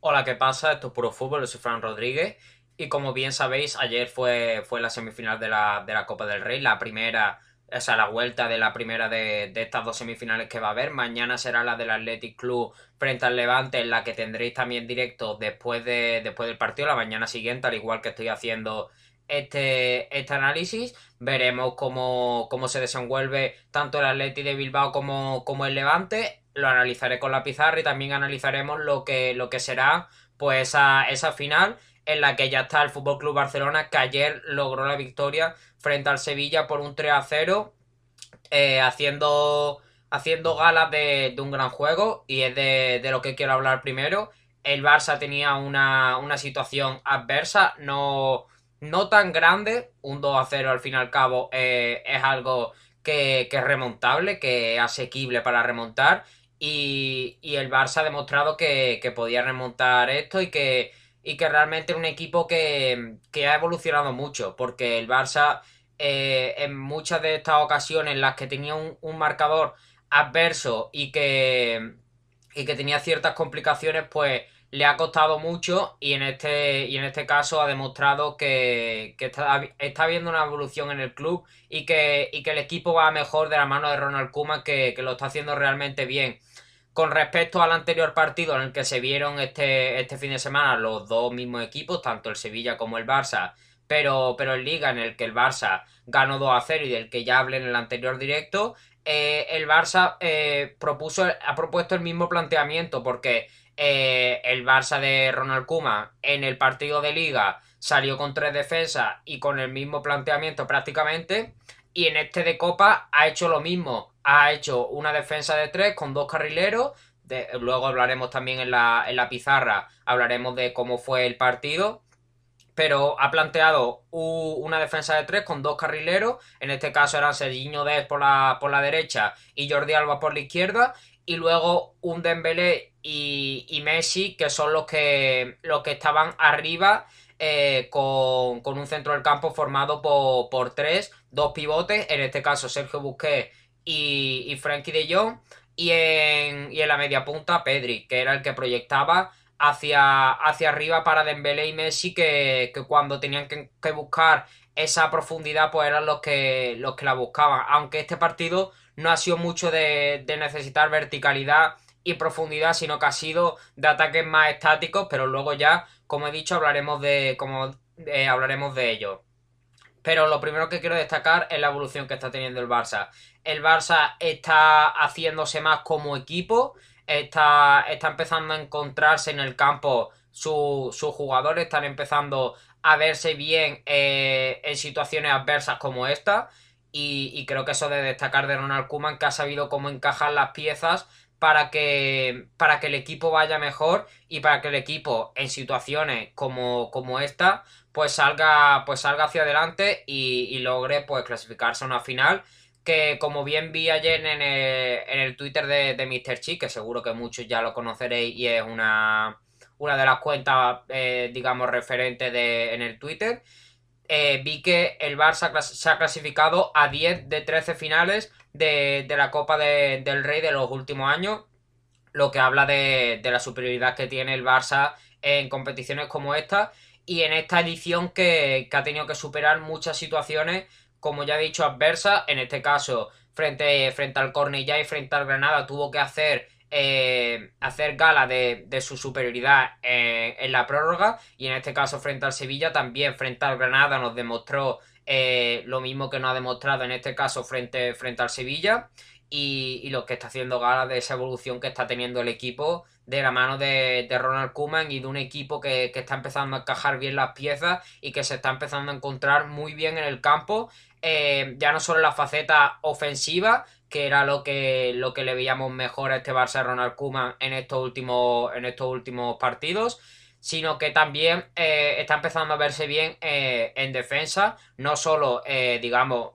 Hola, ¿qué pasa? Esto es Puro Fútbol, yo soy Fran Rodríguez y como bien sabéis, ayer fue, fue la semifinal de la, de la Copa del Rey, la primera, o sea, la vuelta de la primera de, de, estas dos semifinales que va a haber. Mañana será la del Athletic Club frente al Levante, en la que tendréis también directo después, de, después del partido, la mañana siguiente, al igual que estoy haciendo este, este análisis. Veremos cómo, cómo se desenvuelve tanto el Athletic de Bilbao como, como el Levante lo analizaré con la pizarra y también analizaremos lo que, lo que será pues esa, esa final en la que ya está el Fútbol Club Barcelona que ayer logró la victoria frente al Sevilla por un 3 a 0 eh, haciendo haciendo gala de, un gran juego y es de, lo que quiero hablar primero. El Barça tenía una, una situación adversa no, no tan grande un 2 a 0 al fin y al cabo eh, es algo que, que es remontable que es asequible para remontar y, el Barça ha demostrado que, podía remontar esto y que, y que realmente es un equipo que, ha evolucionado mucho, porque el Barça eh, en muchas de estas ocasiones en las que tenía un, marcador adverso y que, y que tenía ciertas complicaciones, pues le ha costado mucho y en este, y en este caso ha demostrado que, está, está, habiendo una evolución en el club y que, y que el equipo va mejor de la mano de Ronald Koeman que, que lo está haciendo realmente bien. Con respecto al anterior partido en el que se vieron este, este fin de semana los dos mismos equipos, tanto el Sevilla como el Barça, pero, pero en Liga en el que el Barça ganó 2 a 0 y del que ya hablé en el anterior directo, eh, el Barça eh, propuso, ha propuesto el mismo planteamiento porque eh, el Barça de Ronald Kuma en el partido de liga salió con tres defensas y con el mismo planteamiento prácticamente. Y en este de Copa ha hecho lo mismo. Ha hecho una defensa de tres con dos carrileros. luego hablaremos también en la, en la pizarra, hablaremos de cómo fue el partido pero ha planteado una defensa de tres con dos carrileros. En este caso eran Serginho Dez por la, por la derecha y Jordi Alba por la izquierda. Y luego un Dembélé y, Messi, que son los que, los que estaban arriba eh, con, un centro del campo formado por, tres, dos pivotes, en este caso Sergio Busquets y, y Frankie de Jong, y en, y en la media punta Pedri, que era el que proyectaba hacia, hacia arriba para Dembélé y Messi, que, cuando tenían que, buscar esa profundidad, pues eran los que, los que la buscaban. Aunque este partido no ha sido mucho de, de necesitar verticalidad y profundidad, sino que ha sido de ataques más estáticos, pero luego ya, como he dicho, hablaremos de, como, eh, hablaremos de ello. Pero lo primero que quiero destacar es la evolución que está teniendo el Barça. El Barça está haciéndose más como equipo, está, está empezando a encontrarse en el campo, sus jugadores están empezando a verse bien eh, en situaciones adversas como esta. Y, creo que eso de destacar de Ronald Koeman que ha sabido cómo encajar las piezas para que, para que el equipo vaya mejor y para que el equipo en situaciones como, como esta pues salga, pues salga hacia adelante y, logre pues clasificarse a una final que como bien vi ayer en el, Twitter de, de Mr. Chi, que seguro que muchos ya lo conoceréis y es una, una de las cuentas, eh, digamos, referentes de, en el Twitter, eh, vi que el Barça se ha clasificado a 10 de 13 finales de, la Copa del Rey de los últimos años, lo que habla de, la superioridad que tiene el Barça en competiciones como esta y en esta edición que, ha tenido que superar muchas situaciones como ya he dicho, adversa. En este caso, frente, frente al Cornellá y frente al Granada, tuvo que hacer, eh, hacer gala de, su superioridad en la prórroga. Y en este caso, frente al Sevilla, también frente al Granada nos demostró eh, lo mismo que nos ha demostrado en este caso frente, frente al Sevilla. Y, lo que está haciendo gala de esa evolución que está teniendo el equipo de la mano de, Ronald Koeman y de un equipo que, está empezando a encajar bien las piezas y que se está empezando a encontrar muy bien en el campo eh, ya no solo la faceta ofensiva, que era lo que, lo que le veíamos mejor a este Barça Ronald Koeman en estos últimos, en estos últimos partidos, sino que también eh, está empezando a verse bien eh, en defensa, no solo, digamos,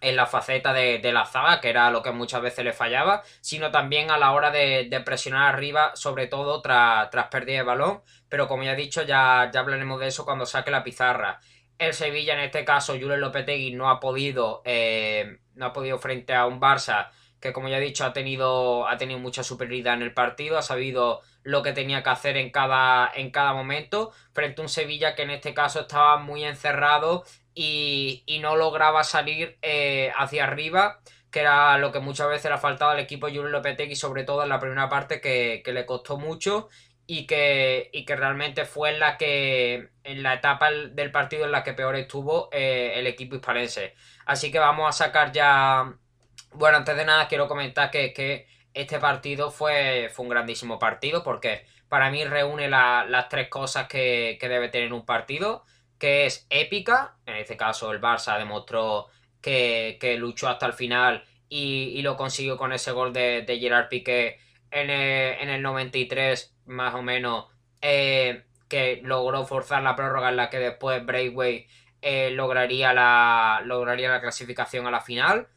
en la faceta de, la zaga, que era lo que muchas veces le fallaba, sino también a la hora de, presionar arriba, sobre todo tras, tras pérdida de balón. Pero como ya he dicho, ya, ya hablaremos de eso cuando saque la pizarra. El Sevilla, en este caso, Julen Lopetegui no ha podido, eh, no ha podido frente a un Barça que, como ya he dicho, ha tenido, ha tenido mucha superioridad en el partido, ha sabido lo que tenía que hacer en cada, en cada momento, frente a un Sevilla que en este caso estaba muy encerrado y, no lograba salir eh, hacia arriba, que era lo que muchas veces le ha faltado al equipo Julio Lopetegui, sobre todo en la primera parte, que, le costó mucho y que, y que realmente fue en la que en la etapa del partido en la que peor estuvo eh, el equipo hispalense. Así que vamos a sacar ya. Bueno, antes de nada quiero comentar que, que este partido fue, fue un grandísimo partido porque para mí reúne las tres cosas que, debe tener un partido, que es épica, en este caso el Barça demostró que, luchó hasta el final y, lo consiguió con ese gol de, Gerard Piqué en el, 93 más o menos, eh, que logró forzar la prórroga en la que después Breakway eh, lograría, la, lograría la clasificación a la final.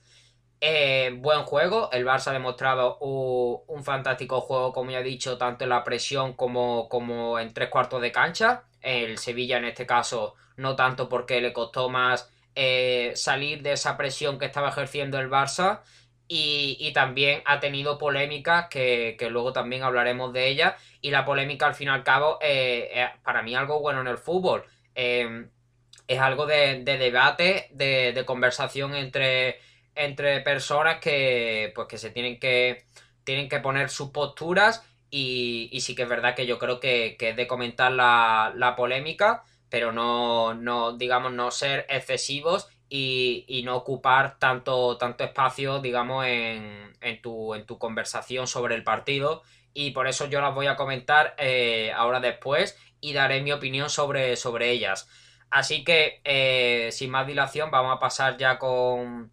Eh, buen juego, el Barça ha demostrado un, fantástico juego, como ya he dicho, tanto en la presión como, como en tres cuartos de cancha. El Sevilla en este caso no tanto porque le costó más eh, salir de esa presión que estaba ejerciendo el Barça y, también ha tenido polémicas que, luego también hablaremos de ella y la polémica al fin y al cabo eh, para mí algo bueno en el fútbol. es algo de, debate, de conversación entre entre personas que pues que se tienen que tienen que poner sus posturas y, sí que es verdad que yo creo que, es de comentar la, polémica pero no, no digamos no ser excesivos y, no ocupar tanto, tanto espacio digamos en, en, tu, en tu conversación sobre el partido. Y por eso yo las voy a comentar eh, ahora después y daré mi opinión sobre, sobre ellas. Así que eh, sin más dilación vamos a pasar ya con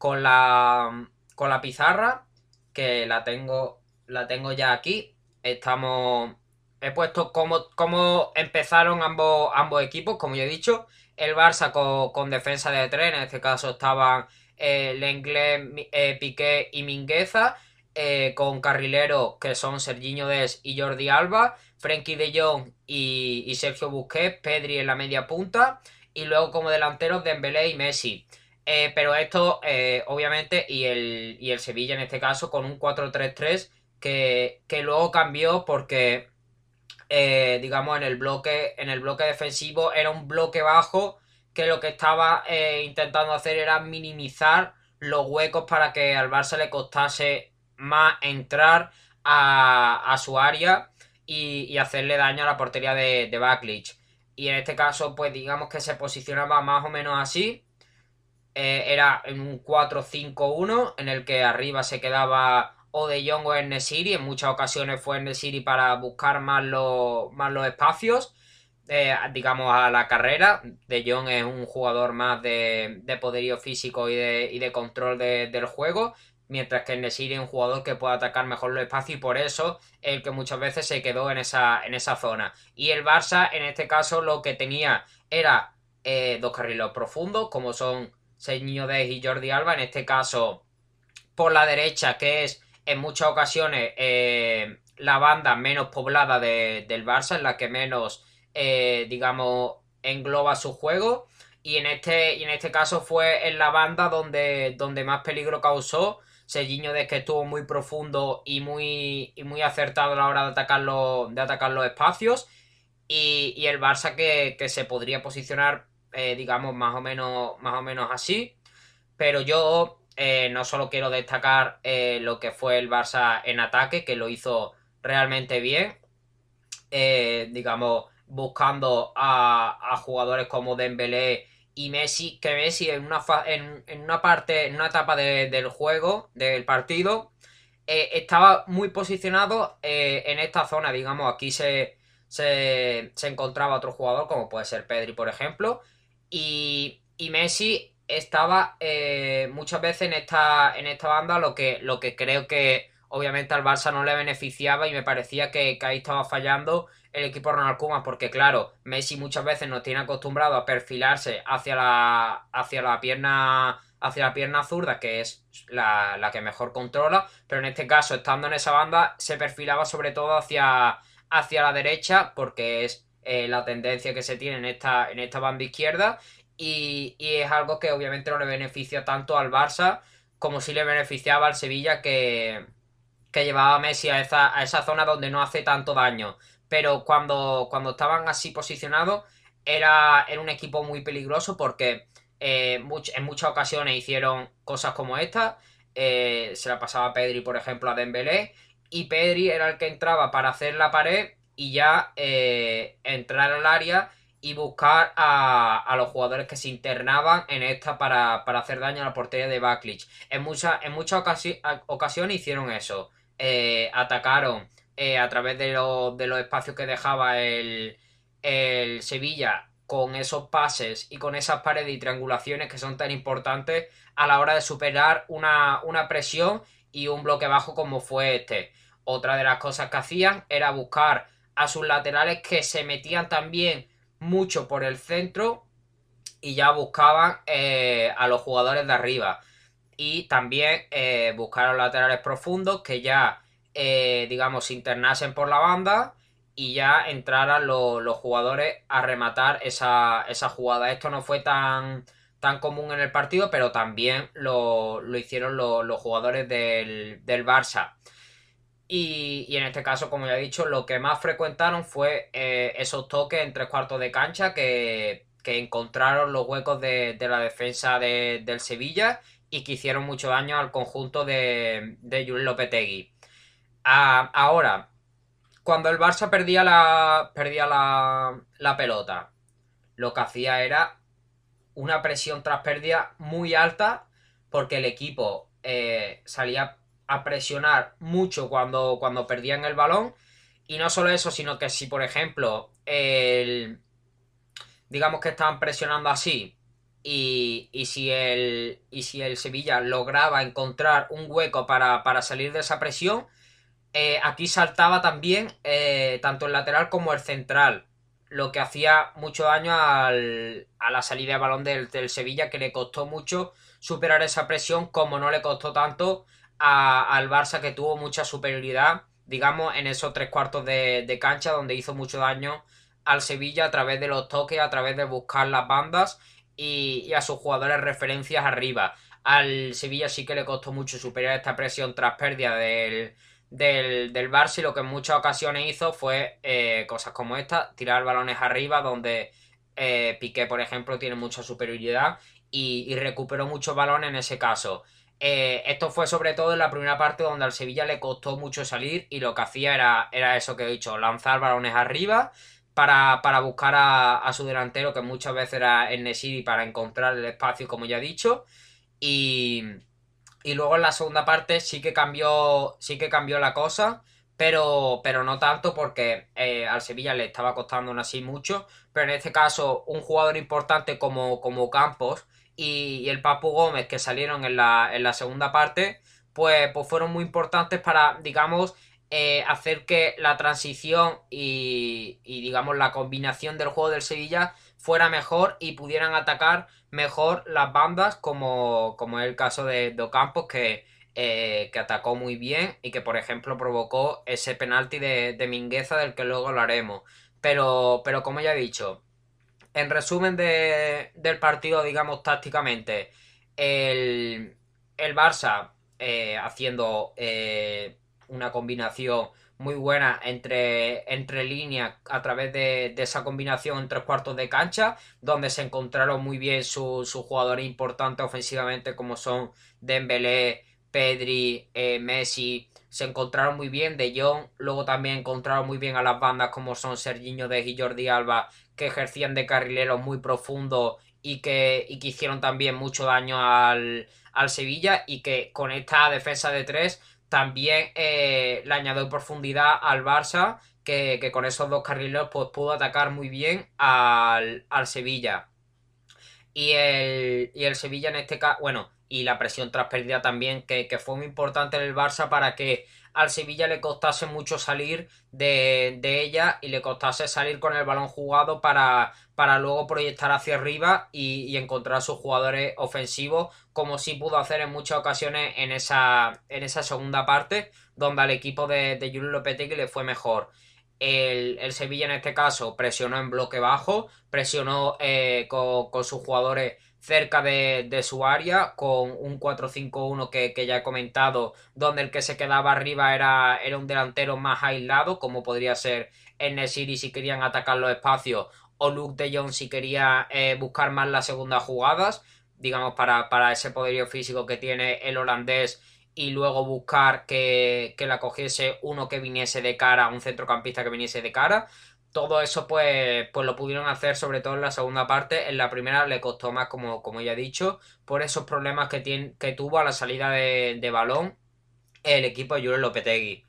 con la, con la pizarra, que la tengo, la tengo ya aquí. Estamos, he puesto cómo, cómo empezaron ambos, ambos equipos, como ya he dicho. El Barça con, defensa de tres, en este caso estaban eh, Lenglet, eh, Piqué y Mingueza. Eh, con carrileros que son Serginho Des y Jordi Alba, Frenkie de Jong y, y, Sergio Busquets, Pedri en la media punta, y luego como delanteros Dembélé y Messi. Eh, pero esto, obviamente, y el, y el Sevilla en este caso, con un 4-3-3 que, luego cambió porque, eh, digamos, en el, bloque, en el bloque defensivo era un bloque bajo que lo que estaba intentando hacer era minimizar los huecos para que al Barça le costase más entrar a, su área y, hacerle daño a la portería de, de Y en este caso, pues digamos que se posicionaba más o menos así. Eh, era en un 4-5-1 en el que arriba se quedaba o de Jong o Nesiri. En muchas ocasiones fue Nesiri para buscar más, más los espacios, eh, digamos, a la carrera. De Jong es un jugador más de, poderío físico y de, control del juego. Mientras que Nesiri es un jugador que puede atacar mejor los espacios y por eso el que muchas veces se quedó en esa, en esa zona. Y el Barça, en este caso, lo que tenía era eh, dos carriles profundos, como son Señor de y Jordi Alba, en este caso por la derecha, que es en muchas ocasiones eh, la banda menos poblada del Barça, en la que menos, eh, digamos, engloba su juego. Y en este, y en este caso fue en la banda donde, donde más peligro causó. Serginho de que estuvo muy profundo y muy, muy acertado a la hora de atacar los, de atacar los espacios. Y, el Barça que, que, se podría posicionar eh, digamos, más o menos, más o menos así. Pero yo eh, no solo quiero destacar eh, lo que fue el Barça en ataque, que lo hizo realmente bien. digamos, buscando a, jugadores como Dembélé y Messi, que Messi en una, en, una parte, en una etapa del juego, del partido, estaba muy posicionado en esta zona, digamos, aquí se, se, encontraba otro jugador, como puede ser Pedri, por ejemplo, y, Messi estaba eh, muchas veces en esta, en esta banda, lo que, lo que creo que obviamente al Barça no le beneficiaba y me parecía que, ahí estaba fallando el equipo Ronald porque claro, Messi muchas veces nos tiene acostumbrado a perfilarse hacia la, hacia la pierna hacia la pierna zurda, que es la, que mejor controla, pero en este caso, estando en esa banda, se perfilaba sobre todo hacia, hacia la derecha, porque es eh, la tendencia que se tiene en esta, en esta banda izquierda y, es algo que obviamente no le beneficia tanto al Barça como si le beneficiaba al Sevilla que, que llevaba a Messi a esa, a esa zona donde no hace tanto daño. Pero cuando, cuando estaban así posicionados, era, era un equipo muy peligroso porque eh, en muchas ocasiones hicieron cosas como esta. Eh, se la pasaba Pedri, por ejemplo, a Dembélé. Y Pedri era el que entraba para hacer la pared y ya eh, entrar al área y buscar a, los jugadores que se internaban en esta para, hacer daño a la portería de Baklich. En, muchas en muchas ocasiones hicieron eso. atacaron a través de, de, los espacios que dejaba el, el Sevilla con esos pases y con esas paredes y triangulaciones que son tan importantes a la hora de superar una, presión y un bloque bajo como fue este. Otra de las cosas que hacían era buscar a sus laterales que se metían también mucho por el centro y ya buscaban eh, a los jugadores de arriba. Y también eh, buscar a los laterales profundos que ya, eh, digamos, se internasen por la banda y ya entraran los jugadores a rematar esa, jugada. Esto no fue tan, tan común en el partido, pero también lo, hicieron los jugadores del, Barça. Y, en este caso, como ya he dicho, lo que más frecuentaron fue eh, esos toques en tres cuartos de cancha que, encontraron los huecos de, la defensa del Sevilla y que hicieron mucho daño al conjunto de, de Jules Lopetegui. Ah, ahora, cuando el Barça perdía la, perdía la, pelota, lo que hacía era una presión tras pérdida muy alta porque el equipo eh, salía a presionar mucho cuando, cuando perdían el balón. Y no solo eso, sino que si, por ejemplo, el, digamos que estaban presionando así y, si el, y si el Sevilla lograba encontrar un hueco para, para salir de esa presión, eh, aquí saltaba también eh, tanto el lateral como el central, lo que hacía mucho daño a la salida de balón del, Sevilla, que le costó mucho superar esa presión, como no le costó tanto al Barça, que tuvo mucha superioridad, digamos, en esos tres cuartos de, cancha, donde hizo mucho daño al Sevilla a través de los toques, a través de buscar las bandas y, y a sus jugadores referencias arriba. Al Sevilla sí que le costó mucho superar esta presión tras pérdida del del, Barça y lo que en muchas ocasiones hizo fue eh, cosas como esta, tirar balones arriba donde eh, Piqué, por ejemplo, tiene mucha superioridad y, recuperó muchos balones en ese caso. Eh, esto fue sobre todo en la primera parte donde al Sevilla le costó mucho salir y lo que hacía era, era eso que he dicho, lanzar balones arriba para, buscar a, su delantero que muchas veces era el Nesiri para encontrar el espacio como ya he dicho y, y luego en la segunda parte sí que cambió, sí que cambió la cosa, pero, pero no tanto porque eh, al Sevilla le estaba costando aún así mucho. Pero en este caso, un jugador importante como, como Campos y, el Papu Gómez que salieron en la, en la segunda parte, pues, pues fueron muy importantes para, digamos, eh, hacer que la transición y, digamos, la combinación del juego del Sevilla fuera mejor y pudieran atacar mejor las bandas, como, como es el caso de Docampos, que, eh, que atacó muy bien y que, por ejemplo, provocó ese penalti de, de Mingueza del que luego lo haremos. Pero, pero como ya he dicho, en resumen del partido, digamos, tácticamente, el, el Barça eh, haciendo eh, una combinación muy buena entre, entre líneas a través de, esa combinación en tres cuartos de cancha, donde se encontraron muy bien sus jugadores importantes ofensivamente como son Dembélé, Pedri, eh, Messi, se encontraron muy bien de Jong, luego también encontraron muy bien a las bandas como son Serginho de y Jordi Alba, que ejercían de carrileros muy profundos y que, que hicieron también mucho daño al, al Sevilla y que con esta defensa de tres también eh, le añadió profundidad al Barça, que, con esos dos carriles pues, pudo atacar muy bien al, Sevilla. Y el, y el Sevilla en este caso, bueno, y la presión tras pérdida también, que, que, fue muy importante en el Barça para que al Sevilla le costase mucho salir de, ella y le costase salir con el balón jugado para, para luego proyectar hacia arriba y, encontrar sus jugadores ofensivos, como sí pudo hacer en muchas ocasiones en esa, en esa segunda parte, donde al equipo de, de Julio Lopetegui le fue mejor. El, Sevilla en este caso presionó en bloque bajo, presionó eh, con, sus jugadores cerca de, su área, con un 4-5-1 que, ya he comentado, donde el que se quedaba arriba era, era un delantero más aislado, como podría ser Enesiri si querían atacar los espacios, o Luke de Jong si quería eh, buscar más las segundas jugadas, digamos, para, para ese poderío físico que tiene el holandés y luego buscar que, que la cogiese uno que viniese de cara, un centrocampista que viniese de cara todo eso pues, pues lo pudieron hacer sobre todo en la segunda parte. En la primera le costó más, como, como ya he dicho, por esos problemas que, tiene, que tuvo a la salida de, balón el equipo de Julio Lopetegui.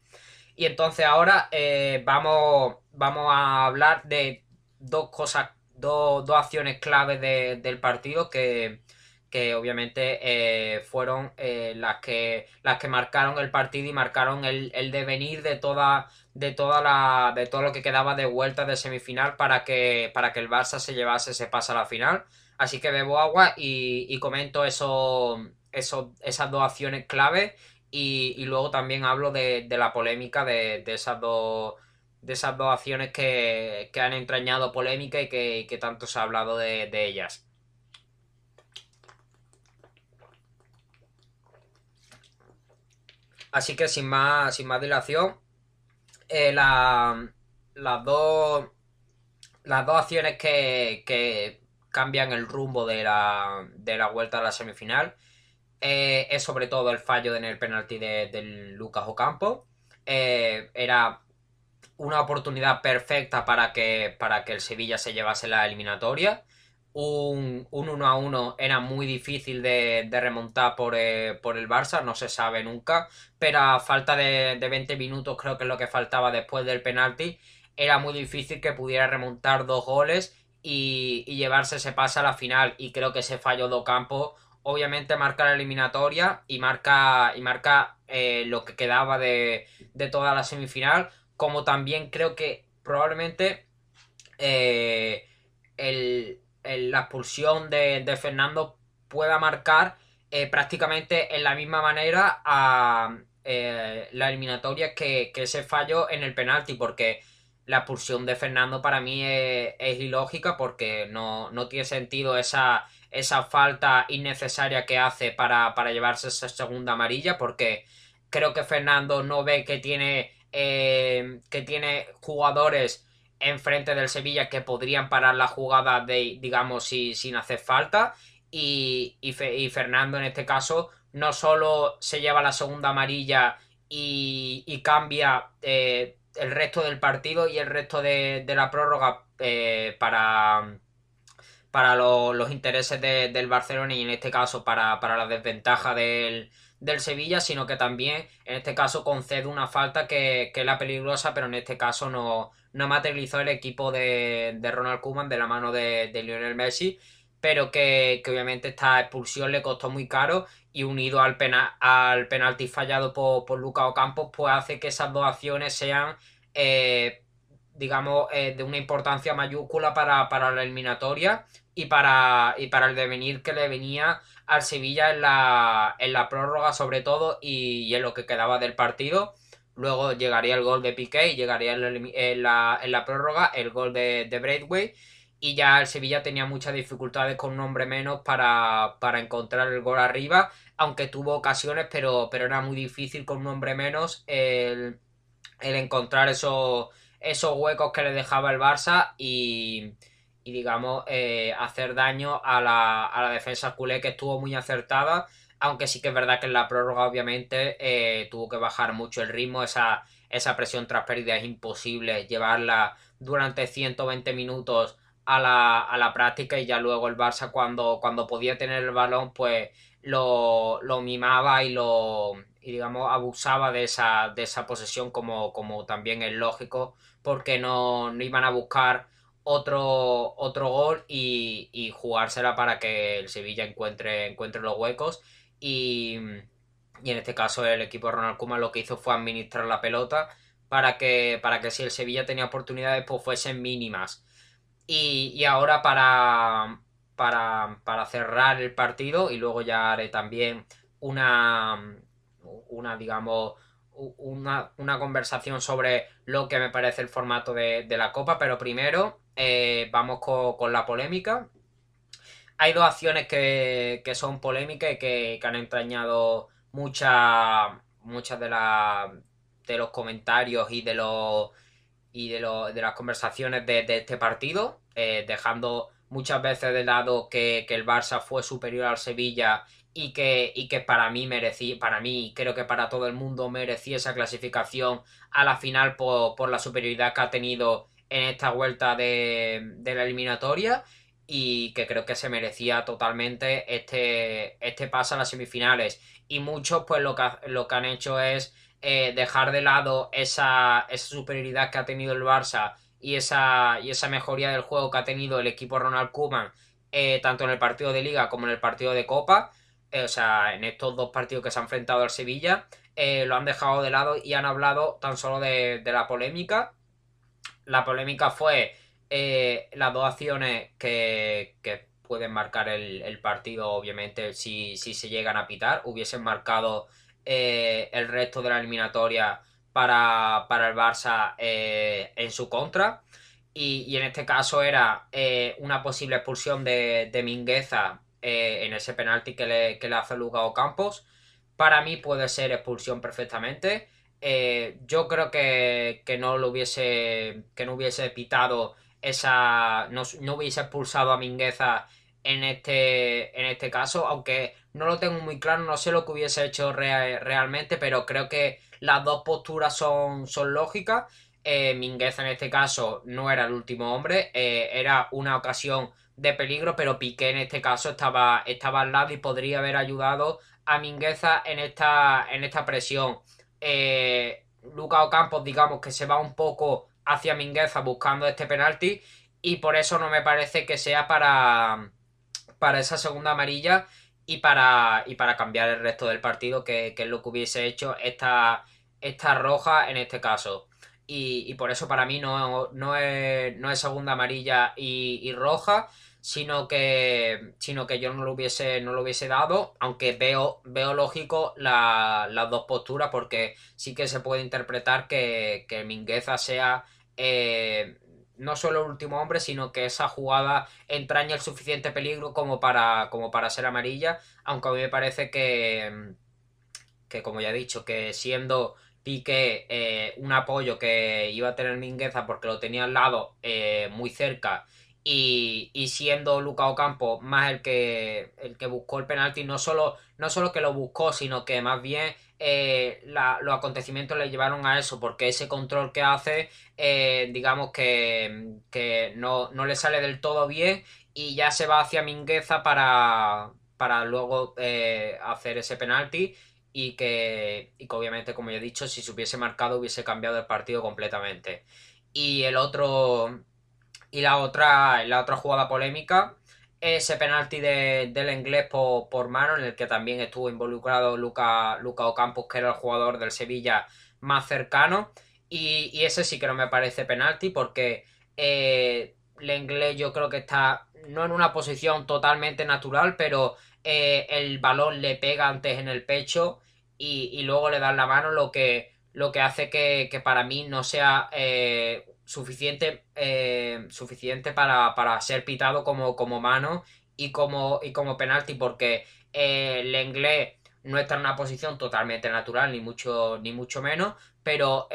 Y entonces ahora eh, vamos, vamos a hablar de dos cosas, dos, acciones claves del partido que, que obviamente eh, fueron eh, las, que, las que marcaron el partido y marcaron el, el devenir de toda de toda la de todo lo que quedaba de vuelta de semifinal para que para que el Barça se llevase ese paso a la final. Así que bebo agua y, comento eso, eso, esas dos acciones clave y, luego también hablo de, la polémica de, esas dos de esas dos acciones que, han entrañado polémica y que, tanto se ha hablado de, de ellas Así que sin más, sin más dilación, eh, las dos las dos acciones que, cambian el rumbo de la, de la vuelta a la semifinal eh, es sobre todo el fallo en el penalti de, Lucas Ocampo. Eh, era una oportunidad perfecta para que, para que el Sevilla se llevase la eliminatoria un, 1 a 1 era muy difícil de, remontar por, eh, por, el Barça, no se sabe nunca, pero a falta de, 20 minutos creo que es lo que faltaba después del penalti, era muy difícil que pudiera remontar dos goles y, llevarse ese pase a la final y creo que ese fallo de Ocampo obviamente marca la eliminatoria y marca, y marca eh, lo que quedaba de, toda la semifinal, como también creo que probablemente eh, el, la expulsión de, Fernando pueda marcar eh, prácticamente en la misma manera a eh, la eliminatoria que, ese fallo en el penalti, porque la expulsión de Fernando para mí es, ilógica porque no, tiene sentido esa, esa falta innecesaria que hace para, llevarse esa segunda amarilla, porque creo que Fernando no ve que tiene, eh, que tiene jugadores enfrente del Sevilla que podrían parar la jugada de, digamos, si, sin hacer falta. Y, y, Fernando en este caso no solo se lleva la segunda amarilla y, cambia eh, el resto del partido y el resto de, la prórroga eh, para, para los intereses del Barcelona y en este caso para, para la desventaja del, del Sevilla, sino que también en este caso concede una falta que, que es la peligrosa, pero en este caso no, no materializó el equipo de, Ronald Koeman de la mano de, Lionel Messi, pero que, obviamente esta expulsión le costó muy caro y unido al, al penalti fallado por, por Lucas Ocampos, pues hace que esas dos acciones sean, eh, digamos, eh, de una importancia mayúscula para, la eliminatoria y para, y para el devenir que le venía al Sevilla en la, en la prórroga sobre todo y, en lo que quedaba del partido. Luego llegaría el gol de Piqué y llegaría en la, en la, prórroga el gol de, de. Y ya el Sevilla tenía muchas dificultades con un hombre menos para, encontrar el gol arriba. Aunque tuvo ocasiones, pero, pero era muy difícil con un hombre menos el, encontrar esos, esos huecos que le dejaba el Barça. Y, y digamos, eh, hacer daño a la, a la, defensa culé que estuvo muy acertada, aunque sí que es verdad que en la prórroga obviamente eh, tuvo que bajar mucho el ritmo, esa, esa presión tras pérdida es imposible llevarla durante 120 minutos a la, a la práctica y ya luego el Barça cuando, cuando podía tener el balón pues lo, lo mimaba y lo y digamos abusaba de esa, de esa posesión como, como también es lógico porque no, no iban a buscar otro, otro gol y, jugársela para que el Sevilla encuentre, encuentre los huecos. Y, en este caso el equipo Ronald Koeman lo que hizo fue administrar la pelota para que, para que si el Sevilla tenía oportunidades pues fuesen mínimas. Y, ahora para, para, para, cerrar el partido y luego ya haré también una, una digamos, una, conversación sobre lo que me parece el formato de, de la Copa, pero primero eh, vamos con, la polémica. hay dos acciones que, son polémicas y que, han entrañado muchas muchas de, de los comentarios y de los y de, de las conversaciones de, este partido, eh, dejando muchas veces de lado que, el Barça fue superior al Sevilla y que, y que para mí merecía, para mí creo que para todo el mundo merecía esa clasificación a la final por, por la superioridad que ha tenido en esta vuelta de, de la eliminatoria y que creo que se merecía totalmente este, este paso a las semifinales. Y muchos pues lo que, lo que han hecho es eh, dejar de lado esa, esa, superioridad que ha tenido el Barça y esa, y esa mejoría del juego que ha tenido el equipo Ronald Koeman, eh, tanto en el partido de liga como en el partido de copa, o sea, en estos dos partidos que se han enfrentado al Sevilla, lo han dejado de lado y han hablado tan solo de, la polémica. La polémica fue eh, las dos acciones que, pueden marcar el, partido, obviamente, si, se llegan a pitar, hubiesen marcado eh, el resto de la eliminatoria para, el Barça eh, en su contra. Y, en este caso era una posible expulsión de Mingueza en ese penalti que le, que le hace Lugao Campos. Para mí puede ser expulsión perfectamente. yo creo que, que, no lo hubiese que no hubiese pitado esa no, hubiese expulsado a Mingueza en este, en este caso, aunque no lo tengo muy claro, no sé lo que hubiese hecho realmente, pero creo que las dos posturas son, son lógicas. Eh, Mingueza en este caso no era el último hombre, eh, era una ocasión de peligro, pero Piqué en este caso estaba, estaba al lado y podría haber ayudado a Mingueza en esta, en esta presión. Eh, Luca Ocampos, digamos que se va un poco hacia Mingueza buscando este penalti y por eso no me parece que sea para, para esa segunda amarilla y para, y para cambiar el resto del partido, que, es lo que hubiese hecho esta, esta roja en este caso. Y, por eso para mí no, no, es, no es segunda amarilla y, roja, sino que, sino que yo no lo hubiese, no lo hubiese dado, aunque veo, veo lógico las dos posturas, porque sí que se puede interpretar que, que Mingueza sea eh, no solo el último hombre, sino que esa jugada entraña el suficiente peligro como para, como para ser amarilla, aunque a mí me parece que, que como ya he dicho, que siendo Piqué eh, un apoyo que iba a tener Mingueza porque lo tenía al lado eh, muy cerca y, siendo Luca Ocampo más el que, el que buscó el penalti, no solo, no solo que lo buscó, sino que más bien eh, los acontecimientos le llevaron a eso, porque ese control que hace, digamos que, que no, le sale del todo bien y ya se va hacia Mingueza para, para luego hacer ese penalti y que, y que obviamente, como ya he dicho, si se hubiese marcado hubiese cambiado el partido completamente. Y el otro y la otra, la otra jugada polémica, ese penalti del inglés por, mano, en el que también estuvo involucrado Luca, Luca Ocampos, que era el jugador del Sevilla más cercano. Y, ese sí que no me parece penalti, porque eh, el inglés yo creo que está no en una posición totalmente natural, pero eh, el balón le pega antes en el pecho y, luego le dan la mano, lo que, lo que hace que, para mí no sea eh, suficiente, eh, suficiente para, ser pitado como, como mano y como, y como penalti, porque el inglés no está en una posición totalmente natural, ni mucho, ni mucho menos, pero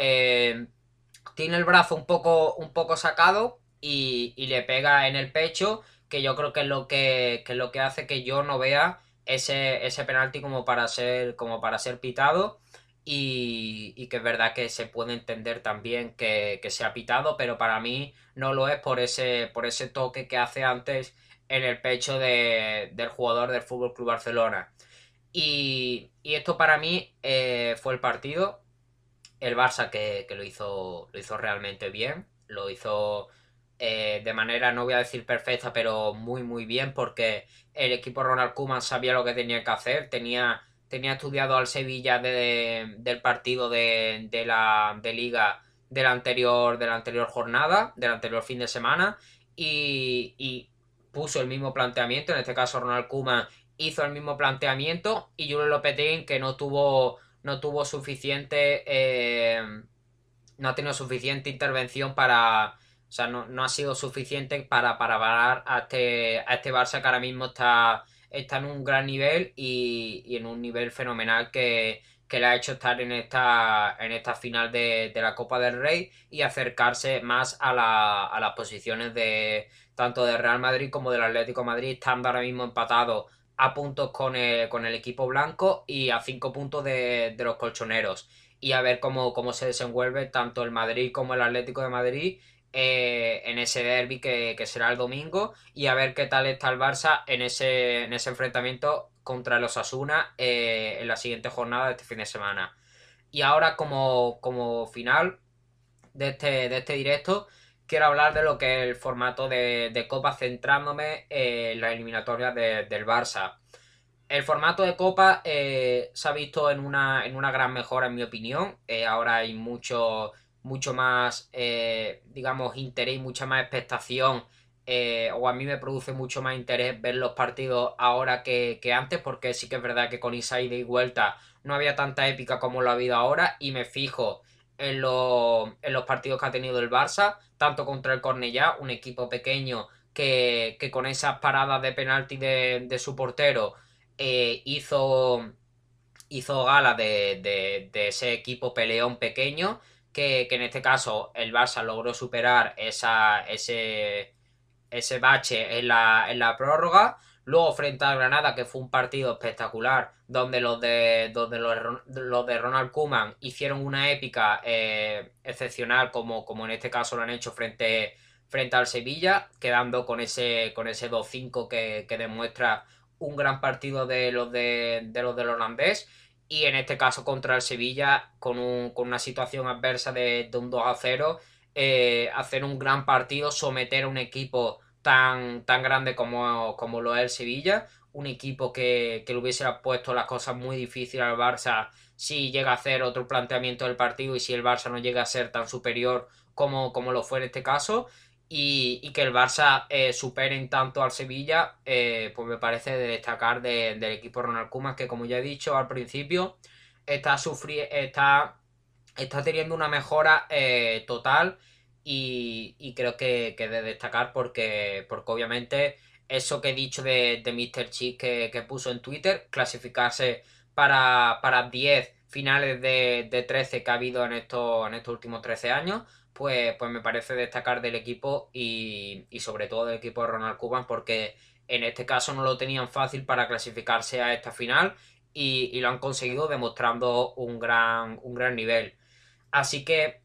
tiene el brazo un poco, un poco sacado y, le pega en el pecho, que yo creo que es lo que, que es lo que hace que yo no vea ese, ese penalti como para ser, como para ser pitado. Y, que es verdad que se puede entender también que, se ha pitado, pero para mí no lo es por ese, por ese toque que hace antes en el pecho del jugador del Fútbol Club Barcelona. Y, esto para mí eh, fue el partido. El Barça que, lo, hizo, lo hizo realmente bien. Lo hizo eh, de manera, no voy a decir perfecta, pero muy, muy bien, porque el equipo Ronald Koeman sabía lo que tenía que hacer. Tenía tenía estudiado al Sevilla del partido de, la de liga de la anterior de la anterior jornada, del anterior fin de semana y, puso el mismo planteamiento, en este caso Ronald Koeman hizo el mismo planteamiento y Julio Lopetegui que no tuvo no tuvo suficiente eh, no ha tenido suficiente intervención para sea, no, ha sido suficiente para, para parar a este, a este Barça que ahora mismo está, está en un gran nivel y, en un nivel fenomenal que, le ha hecho estar en esta, en esta final de, la Copa del Rey y acercarse más a, a las posiciones de tanto de Real Madrid como del Atlético Madrid, estando ahora mismo empatados a puntos con el, con el equipo blanco y a cinco puntos de, los colchoneros. Y a ver cómo, cómo se desenvuelve tanto el Madrid como el Atlético de Madrid eh, en ese derby que, será el domingo y a ver qué tal está el Barça en ese, en ese enfrentamiento contra los Asuna eh, en la siguiente jornada de este fin de semana. Y ahora como, como final de este, de este directo quiero hablar de lo que es el formato de, Copa centrándome en la eliminatoria del Barça. El formato de Copa eh, se ha visto en una, en una gran mejora, en mi opinión. Eh, ahora hay mucho, mucho más, eh, digamos, interés mucha más expectación. o a mí me produce mucho más interés ver los partidos ahora que, que antes, porque sí que es verdad que con esa ida y vuelta no había tanta épica como lo ha habido ahora. Y me fijo en, los partidos que ha tenido el Barça, tanto contra el Cornellá, un equipo pequeño que, con esas paradas de penalti de, su portero eh, hizo, hizo gala de, ese equipo peleón pequeño, que, en este caso el Barça logró superar esa, ese, ese bache en la, en la prórroga Luego frente a Granada, que fue un partido espectacular, donde los de, donde los, de Ronald Kuman hicieron una épica eh, excepcional, como, como en este caso lo han hecho frente, frente al Sevilla, quedando con ese, con ese 2-5 que, demuestra un gran partido de los de, los del holandés. Y en este caso contra el Sevilla, con, una situación adversa de, un 2 0, eh, hacer un gran partido, someter a un equipo tan, tan grande como, como lo es el Sevilla. Un equipo que, le hubiese puesto las cosas muy difíciles al Barça si llega a hacer otro planteamiento del partido y si el Barça no llega a ser tan superior como, como lo fue en este caso. Y, que el Barça eh, superen tanto al Sevilla, eh, pues me parece de destacar del equipo Ronald Koeman, que como ya he dicho al principio, está, está, está teniendo una mejora eh, total y, creo que, que de destacar porque, porque obviamente eso que he dicho de, de Mr. Cheese que, puso en Twitter, clasificarse para, para 10 finales de, de 13 que ha habido en estos, en estos últimos 13 años, pues, pues me parece destacar del equipo y, sobre todo del equipo de Ronald Cuban porque en este caso no lo tenían fácil para clasificarse a esta final y, y lo han conseguido demostrando un gran, un gran nivel. Así que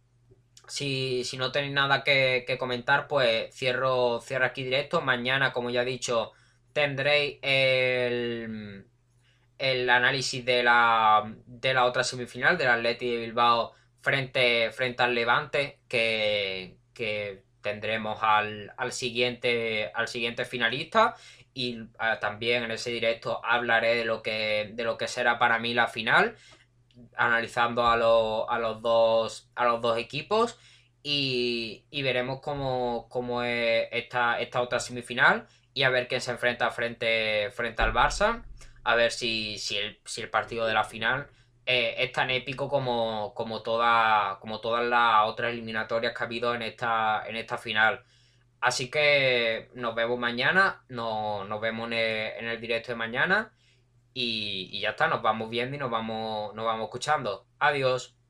si, no tenéis nada que, comentar, pues cierro, cierro aquí directo. Mañana, como ya he dicho, tendréis el, el análisis de la, de la otra semifinal del Atleti de Bilbao frente, frente al Levante, que, tendremos al, siguiente, al siguiente finalista. Y ah, también en ese directo hablaré de lo que, de lo que será para mí la final analizando a, a, los, dos, a los dos equipos y, veremos cómo, cómo es esta, esta, otra semifinal y a ver quién se enfrenta frente, frente al Barça, a ver si, si, el, si el partido de la final eh, es tan épico como, como, toda, como todas las otras eliminatorias que ha habido en esta, en esta final. Así que nos vemos mañana, nos, nos vemos en el, en el directo de mañana y, ya está, nos vamos viendo y nos vamos, nos vamos escuchando. Adiós.